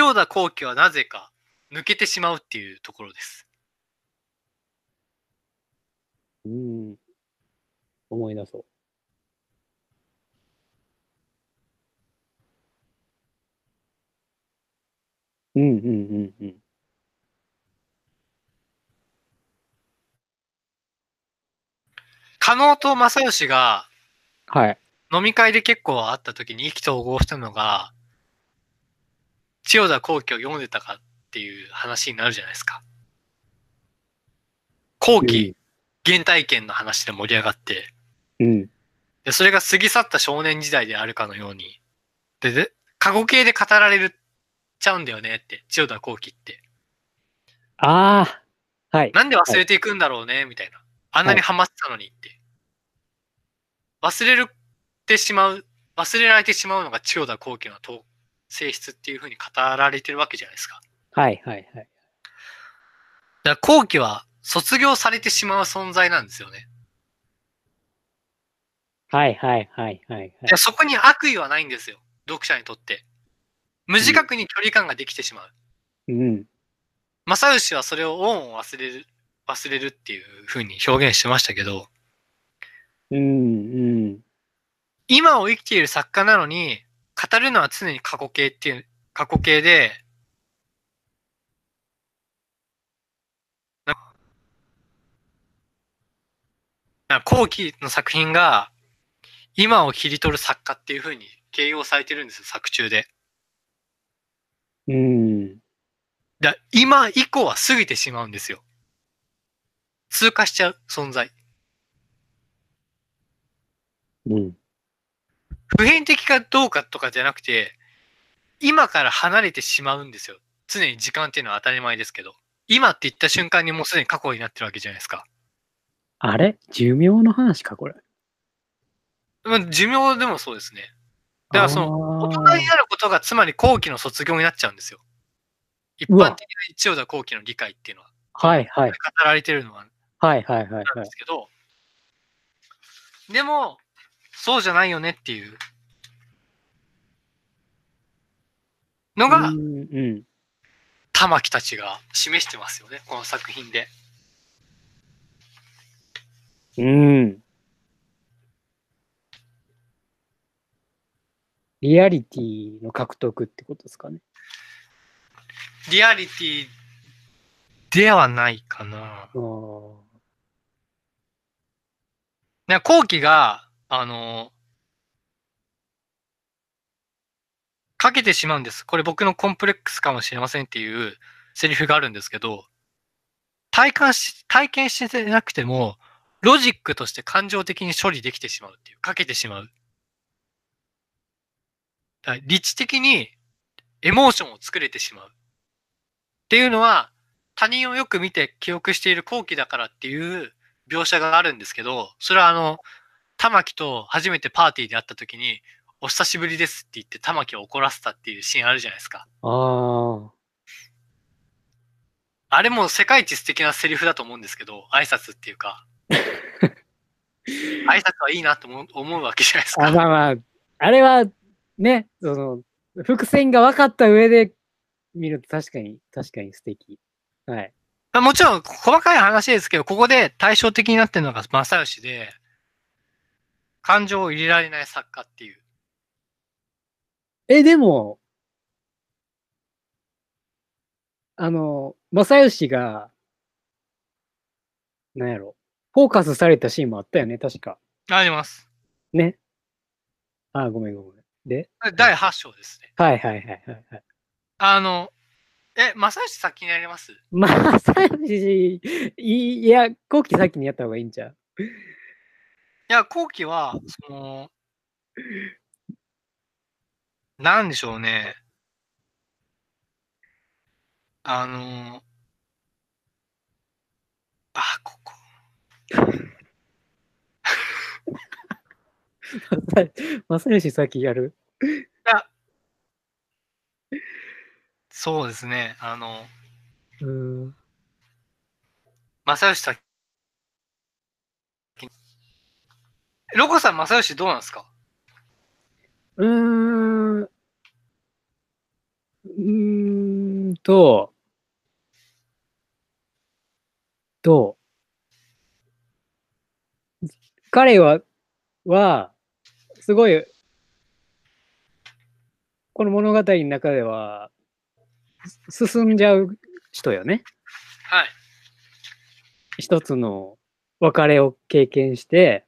千代田後期はなぜか抜けてしまうっていうところです。うん。思い出そう。うんうんうんうん。加納と正義がはい。飲み会で結構会った時に意気投合したのが、千代田後期を読んでたかっていう話になるじゃないですか。後期原体験の話で盛り上がって、うん。でそれが過ぎ去った少年時代であるかのように、で、で過去形で語られるちゃうんだよねって、千代田後期って。ああ。はい。なんで忘れていくんだろうねみたいな。あんなにハマってたのにって。忘れるってしまう、忘れられてしまうのが千代田後期のと性質っていうふうに語られてるわけじゃないですか。はいはいはい。だから後期は卒業されてしまう存在なんですよね。はいはいはいはいはい。でそこに悪意はないんですよ。読者にとって。無自覚に距離感ができてしまう。うん。正義はそれを恩を忘れる、忘れるっていうふうに表現してましたけど、うんうん。今を生きている作家なのに、語るのは常に過去形っていう、過去形で、後期の作品が、今を切り取る作家っていうふうに形容されてるんですよ、作中で。うん。だ今以降は過ぎてしまうんですよ。通過しちゃう存在。うん。普遍的かどうかとかじゃなくて、今から離れてしまうんですよ。常に時間っていうのは当たり前ですけど。今って言った瞬間にもうすでに過去になってるわけじゃないですか。あれ？寿命の話か、これ。まあ、寿命でもそうですね。だからその、の大人になることがつまり後期の卒業になっちゃうんですよ。一般的な千代田後期の理解っていうのは、はいはい。語られてるのははいはいはいなんはいです。けど、でも、そうじゃないよねっていうのが、うんうん。玉木たちが示してますよね、この作品で。うん。リアリティの獲得ってことですかね。リアリティではないかな。あーね後期が、あの、かけてしまうんです。これ僕のコンプレックスかもしれませんっていうセリフがあるんですけど、体感し、体験してなくても、ロジックとして感情的に処理できてしまうっていう、かけてしまう。だから理知的にエモーションを作れてしまう。っていうのは、他人をよく見て記憶している後期だからっていう描写があるんですけど、それはあの、玉木と初めてパーティーで会った時に、お久しぶりですって言って玉木を怒らせたっていうシーンあるじゃないですか。あー。あれも世界一素敵なセリフだと思うんですけど、挨拶っていうか。挨拶はいいなと思う思うわけじゃないですあ、か。まあまあ、あれは、ね、その、伏線が分かった上で見ると確かに、確かに素敵。はい。まあもちろん細かい話ですけど、ここで対照的になってるのが正義で、感情を入れられない作家っていう。え、でも、あの、正義が、なんやろ、フォーカスされたシーンもあったよね、確か。あります。ね。あー、ごめんごめん。で、第8章ですね。はいはいはいはいはい。あの、え、正義先にやります？正義、いいや、後期先にやった方がいいんちゃう？いや、後期は、その、なんでしょうね。あの、あ、ここ。正義先やるそうですね。あの、うーん。正義先。ロコさん、正義どうなんですか？うーん。うーと、と、彼は、は、すごい、この物語の中では、す進んじゃう人よね。はい。一つの別れを経験して、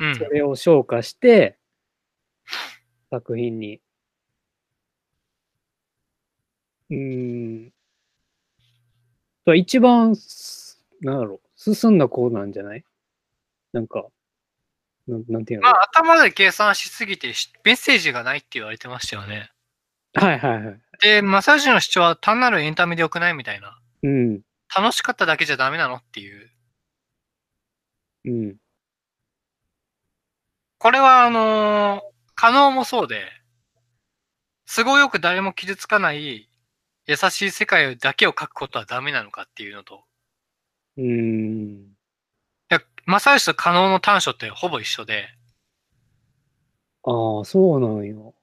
うんそ。れを消化して、作品に。うーん。一番す、なんだろう、進んだ子なんじゃない？なんか、なんなんていうの、まあ、頭で計算しすぎてしメッセージがないって言われてましたよね。はいはいはい。で、正義の主張は単なるエンタメでよくないみたいな。うん、楽しかっただけじゃダメなのっていう。うん、これは、あのー可能もそうで、都合よく誰も傷つかない優しい世界だけを描くことはダメなのかっていうのと、うーん。いや、正義と可能の短所ってほぼ一緒で、ああ、そうなんよ。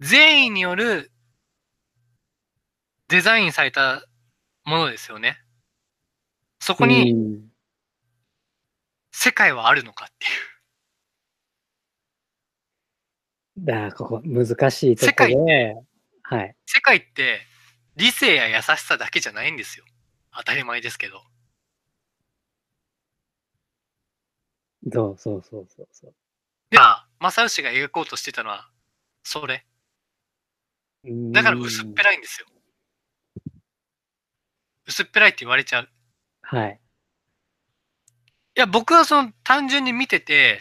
善意によるデザインされたものですよね。そこうにん世界はあるのかっていう。だここ難しいところで、はい。世界って理性や優しさだけじゃないんですよ。当たり前ですけど。そうそうそうそうそう。では、正義が描こうとしてたのは、それ。だから薄っぺらいんですよ。薄っぺらいって言われちゃう。いはい。や、僕はその単純に見てて、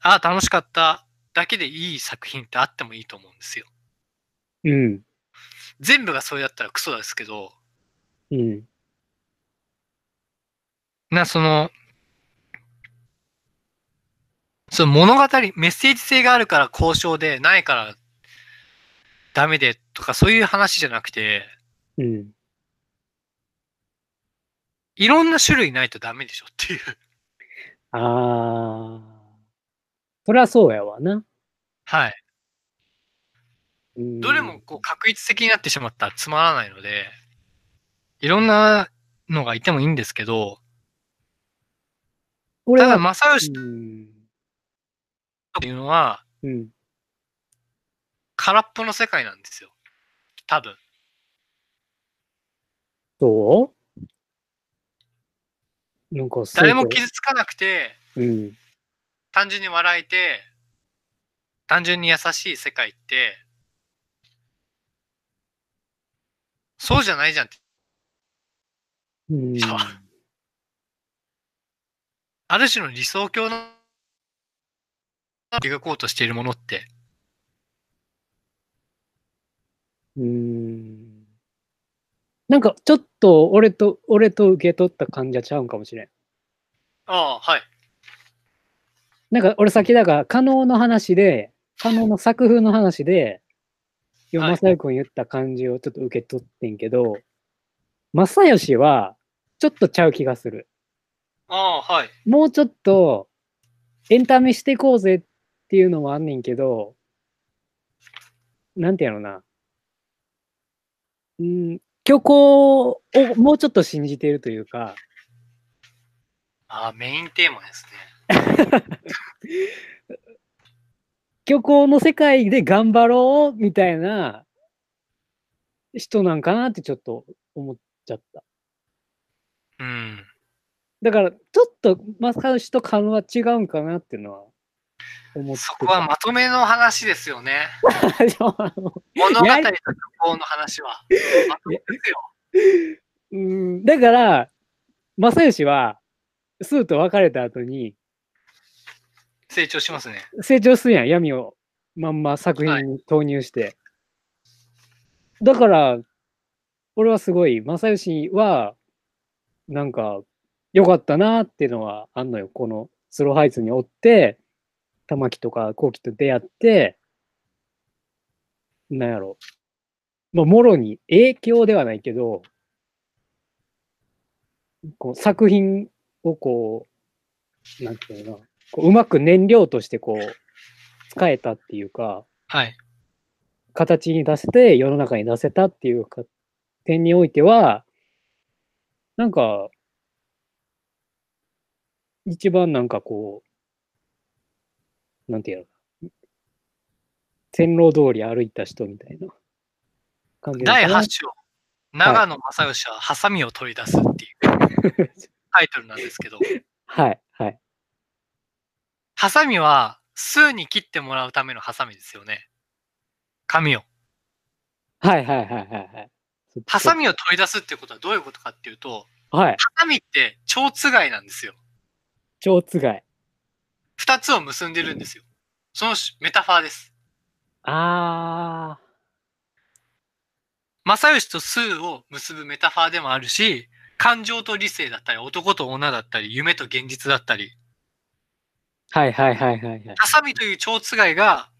ああ、楽しかっただけでいい作品ってあってもいいと思うんですよ。うん。全部がそれだったらクソですけど、うん。な、その、その物語、メッセージ性があるから交渉で、ないからダメでとかそういう話じゃなくて、うん。いろんな種類ないとダメでしょっていう。ああ。そりゃそうやわな。はい。うんどれもこう確一的になってしまったらつまらないので、いろんなのがいてもいいんですけど、ただ、正義うん。っていうのは、うん。空っぽの世界なんですよ。多分。そう？なんか誰も傷つかなくて、うん。単純に笑えて、単純に優しい世界って、そうじゃないじゃんって。うん。ある種の理想郷の描こうとしているものって、うん。なんかちょっと俺と、俺と受け取った感じはちゃうんかもしれん。ああ、はい。なんか俺先だから、可能の話で、可能の作風の話で、今、はい正義君言った感じをちょっと受け取ってんけど、正義は、ちょっとちゃう気がする。ああ、はい。もうちょっと、エンタメしていこうぜっていうのもあんねんけど、なんてやろな。うん、虚構をもうちょっと信じているというか、ああ、メインテーマですね。虚構の世界で頑張ろうみたいな人なんかなってちょっと思っちゃった。うん。だから、ちょっと正義と勘は違うんかなっていうのは思ってた。そこはまとめの話ですよね。物語と虚構の話は。まとめですよ。うん、だから、正義は、スーと別れた後に、成長しますね。成長するやん、闇をまんま作品に投入して。だから、俺はすごい、正義は、なんか、良かったなっていうのはあんのよ。このスローハイツにおって、玉木とか後期と出会って、なんやろ。まあ、もろに影響ではないけど、こう作品をこう、なんていうの、こううまく燃料としてこう、使えたっていうか、はい。形に出せて世の中に出せたっていうか点においては、なんか、一番なんかこう、なんていうの線路通り歩いた人みたいな感じ第かな。8章、長野正義はハサミを取り出すっていうタイトルなんですけど、はい、はい。ハサミは数に切ってもらうためのハサミですよね。紙を。はいはいはいはいはい。そハサミを取り出すってことはどういうことかっていうと、はい。ハサミって蝶つがいなんですよ。蝶つがい。二つを結んでるんですよ。そのメタファーです。あ正義と数を結ぶメタファーでもあるし、感情と理性だったり、男と女だったり、夢と現実だったり、ー。はいはいはいはいはい。ハサミという蝶つがいが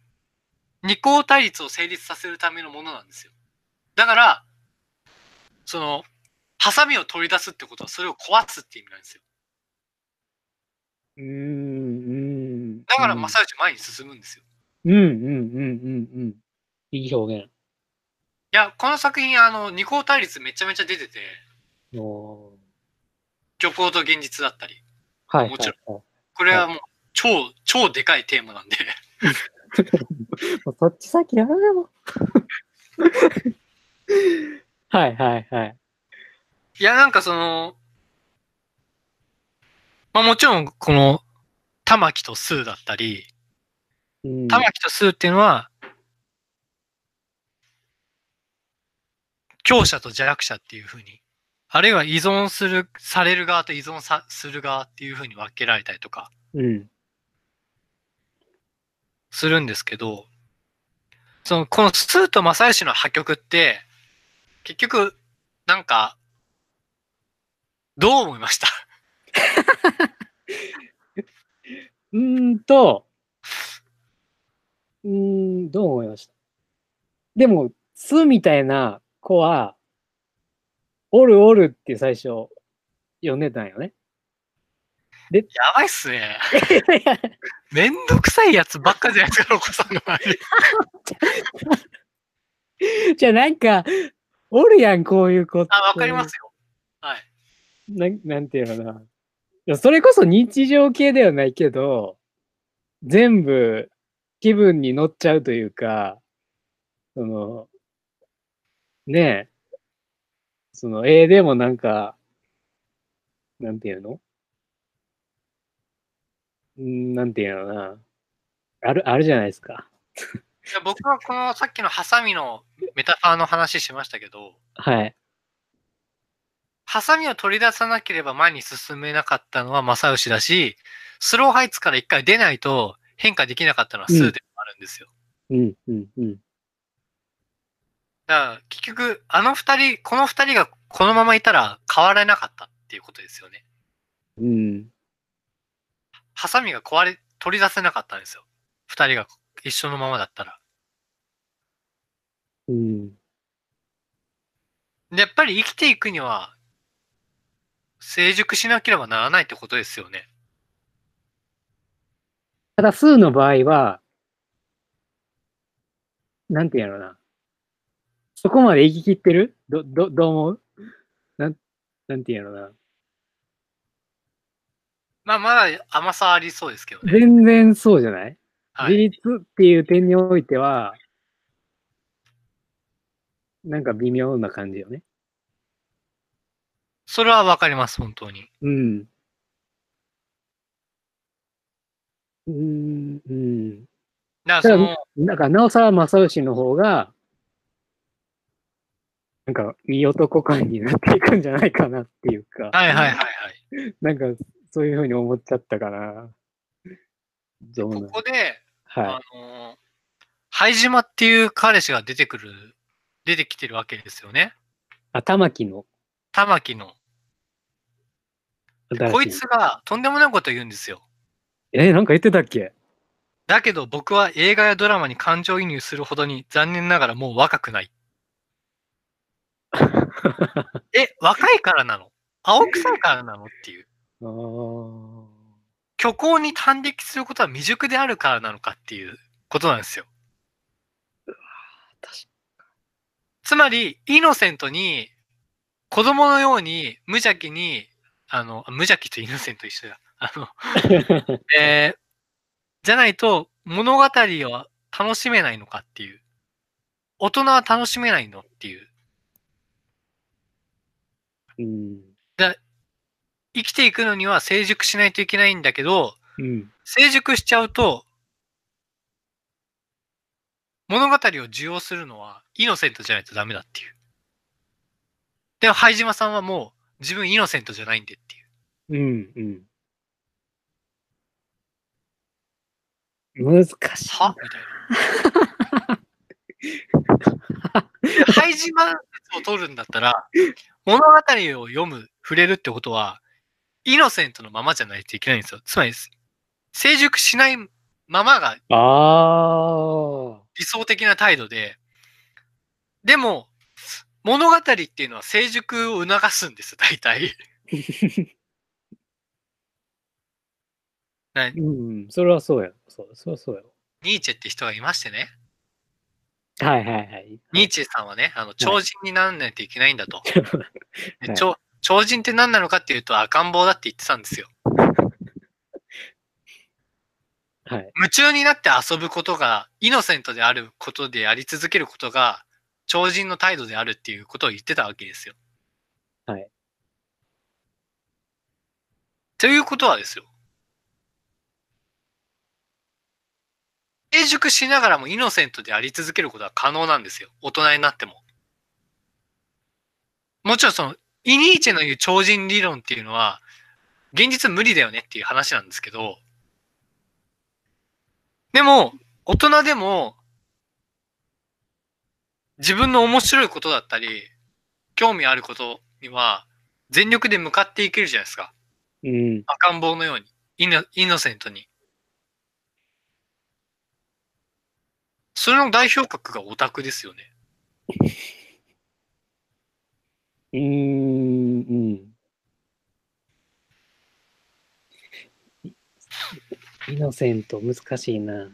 二項対立を成立させるためのものなんですよ。だから、その、ハサミを取り出すってことはそれを壊すって意味なんですよ。うーん、うん。だからうん正義前に進むんですよ。うんうんうんうんうん。いい表現。いや、この作品、あの、二項対立めちゃめちゃ出てて、おー虚構と現実だったり、はいもちろはいはいこれはもう超、超でかいテーマなんで、そっち先やめろ。はいはいはい。いや、なんかその、まあもちろん、この、玉木とスーだったり、うん玉木とスーっていうのは、強者と弱者っていうふうに、あるいは依存する、される側と依存さする側っていうふうに分けられたりとかうん。するんですけど、その、このスーと正義の破局って、結局、なんか、どう思いました？うーんと、うーん、どう思いました？でも、スみたいな子は、おるおるって最初、呼んでたんよね。やばいっすね。めんどくさいやつばっかじゃないですか、ロコさんの周り。じゃあなんか、おるやん、こういう子。あ、わかりますよ。はい。なんなんていうのかな。それこそ日常系ではないけど、全部気分に乗っちゃうというか、その、ねえ、その、絵でもなんか、なんていうの？んなんていうのかな。ある、あるじゃないですか。いや僕はこのさっきのハサミのメタファーの話しましたけど、はい。ハサミを取り出さなければ前に進めなかったのは正義だし、スローハイツから一回出ないと変化できなかったのはスーでもあるんですよ。うん、うん、うん。だから結局、あの二人、この二人がこのままいたら変わらなかったっていうことですよね。うん。ハサミが壊れ、取り出せなかったんですよ。二人が一緒のままだったら。うん。で、やっぱり生きていくには、成熟しなければならないってことですよね。ただ、数の場合は、なんていうのな。そこまで生き切ってる？ど、ど、どう思う？なん、なんていうのな。まあ、まだ甘さありそうですけどね。全然そうじゃない、はい。自立っていう点においては、なんか微妙な感じよね。それはわかります、本当に。うん。うーん、うん。だからその、なんか、なおさら正義の方が、なんか、いい男感になっていくんじゃないかなっていうか、はいはいはいはい。なんか、そういうふうに思っちゃったかな。どうなこの？こで、はあの、灰島っていう彼氏が出てくる、出てきてるわけですよね。い。あ、玉木の玉木の。こいつがとんでもないこと言うんですよ。え、なんか言ってたっけ？だけど僕は映画やドラマに感情移入するほどに残念ながらもう若くない。え、若いからなの？青臭いからなの？っていう。虚構に反撃することは未熟であるからなのかっていうことなんですよ。確つまり、イノセントに、子供のように無邪気に、あの、無邪気とイノセント一緒だ。あの。えーじゃないと物語を楽しめないのかっていう。大人は楽しめないのっていう。うん。生きていくのには成熟しないといけないんだけど、うん。成熟しちゃうと、物語を受容するのはイノセントじゃないとダメだっていう。でも、灰島さんはもう自分イノセントじゃないんでっていう。うん。うん。難しい。は？みたいな。島説を取るんだったら、物語を読む、触れるってことは、イノセントのままじゃないといけないんですよ。つまり、成熟しないままが。理想的な態度で、でも、物語っていうのは成熟を促すんです、大体。な うん。それはそうや。そう、それはそうや。ニーチェって人がいましてね。はいはいはい。ニーチェさんはね、あの、超人にならないといけないんだと。で はい超超人って何なのかっていうと赤ん坊だって言ってたんですよ。はい。夢中になって遊ぶことが、イノセントであることであり続けることが、超人の態度であるっていうことを言ってたわけですよ。はい。ということはですよ。成熟しながらもイノセントであり続けることは可能なんですよ。大人になっても。もちろんその、イニーチェの言う超人理論っていうのは、現実無理だよねっていう話なんですけど、でも、大人でも、自分の面白いことだったり、興味あることには、全力で向かっていけるじゃないですか。うん。赤ん坊のように。イノイノセントに。それの代表格がオタクですよね。うーん。うん。イノセント、難しいな。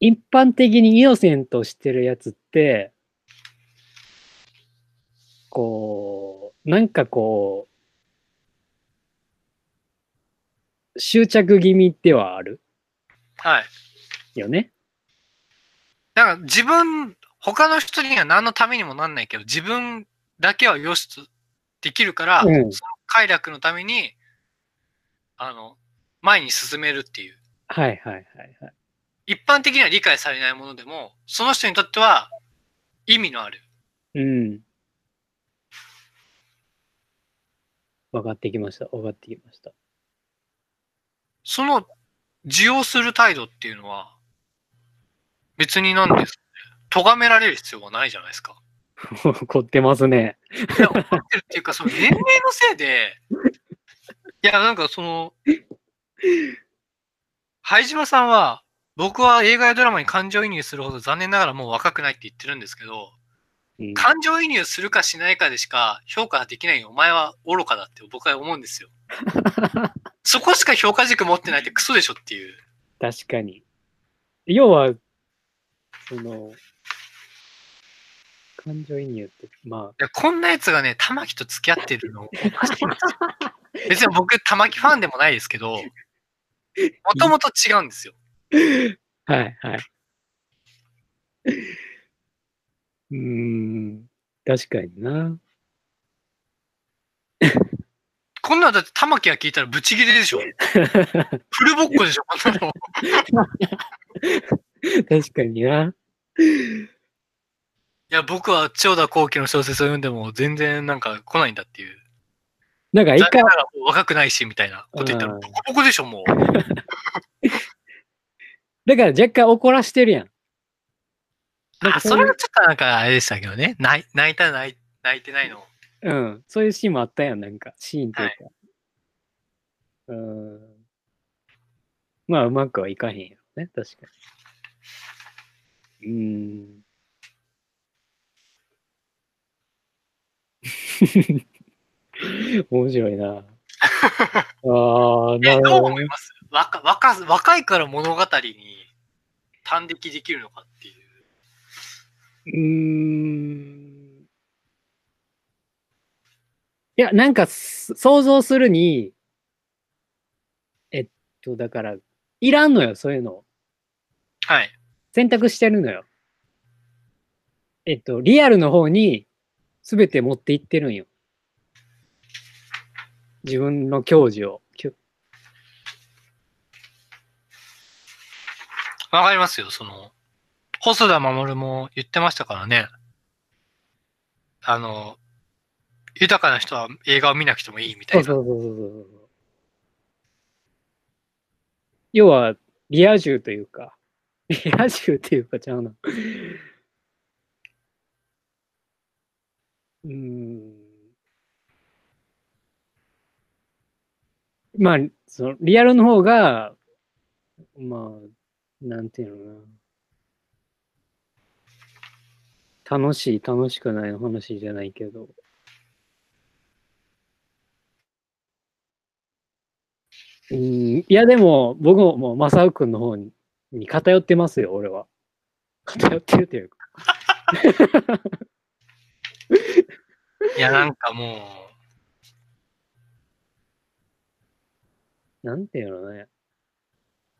一般的にイノセントしてるやつって、こう、なんかこう、執着気味ではあるはい。よね。だから自分、他の人には何のためにもなんないけど、自分だけはよしとできるから、うんその快楽のために、あの、前に進めるっていう。はいはいはいはい。一般的には理解されないものでも、その人にとっては意味のある。うん。分かってきました。分かってきました。その、受容する態度っていうのは、別になんです。咎められる必要はないじゃないですか。凝ってますね。いや、怒ってるっていうか、その年齢のせいで、いや、なんかその、灰島さんは、僕は映画やドラマに感情移入するほど残念ながらもう若くないって言ってるんですけど、うん感情移入するかしないかでしか評価できないお前は愚かだって僕は思うんですよ。そこしか評価軸持ってないってクソでしょっていう。確かに。要は、その、感情移入って、まいやこんなやつがね、玉木と付き合ってるの。別に僕、玉木ファンでもないですけど、もともと違うんですよ。あ、はいはい。うーん、確かにな。こんなのだって玉木が聞いたらブチギレでしょ。フルボッコでしょ、こんなの。確かにな。いや、僕は千代田光輝の小説を読んでも全然なんか来ないんだっていう。なんか一回若くないし、みたいなこと言ったら、うんボコボコでしょ、もう。だから若干怒らしてるやん。あ、かそれはちょっとなんかあれでしたけどね。泣い泣いた泣いてないの。うん、そういうシーンもあったやん、なんか、シーンというか。うーん。まあ、うまくはいかへんやろね、確かに。うーん。面白いな。ああ、なるほどね。思います？若若若いから物語に端的できるのかっていう。うーん。いや、なんかす想像するに、えっと、だから、いらんのよ、そういうの。はい。選択してるのよ。えっと、リアルの方に全て持っていってるんよ。自分の教授を。わかりますよ、その、細田守も言ってましたからね。あの、豊かな人は映画を見なくてもいいみたいな。そうそうそうそう。要は、リア充というか、リア充っていうかちゃうな。うん。まあ、そのリアルの方が、まあ、なんていうのかな。楽しい、楽しくない話じゃないけど。うん、いや、でも、僕ももう、正雄くんの方にに偏ってますよ、俺は。偏ってるというか。いや、なんかもなんていうのね。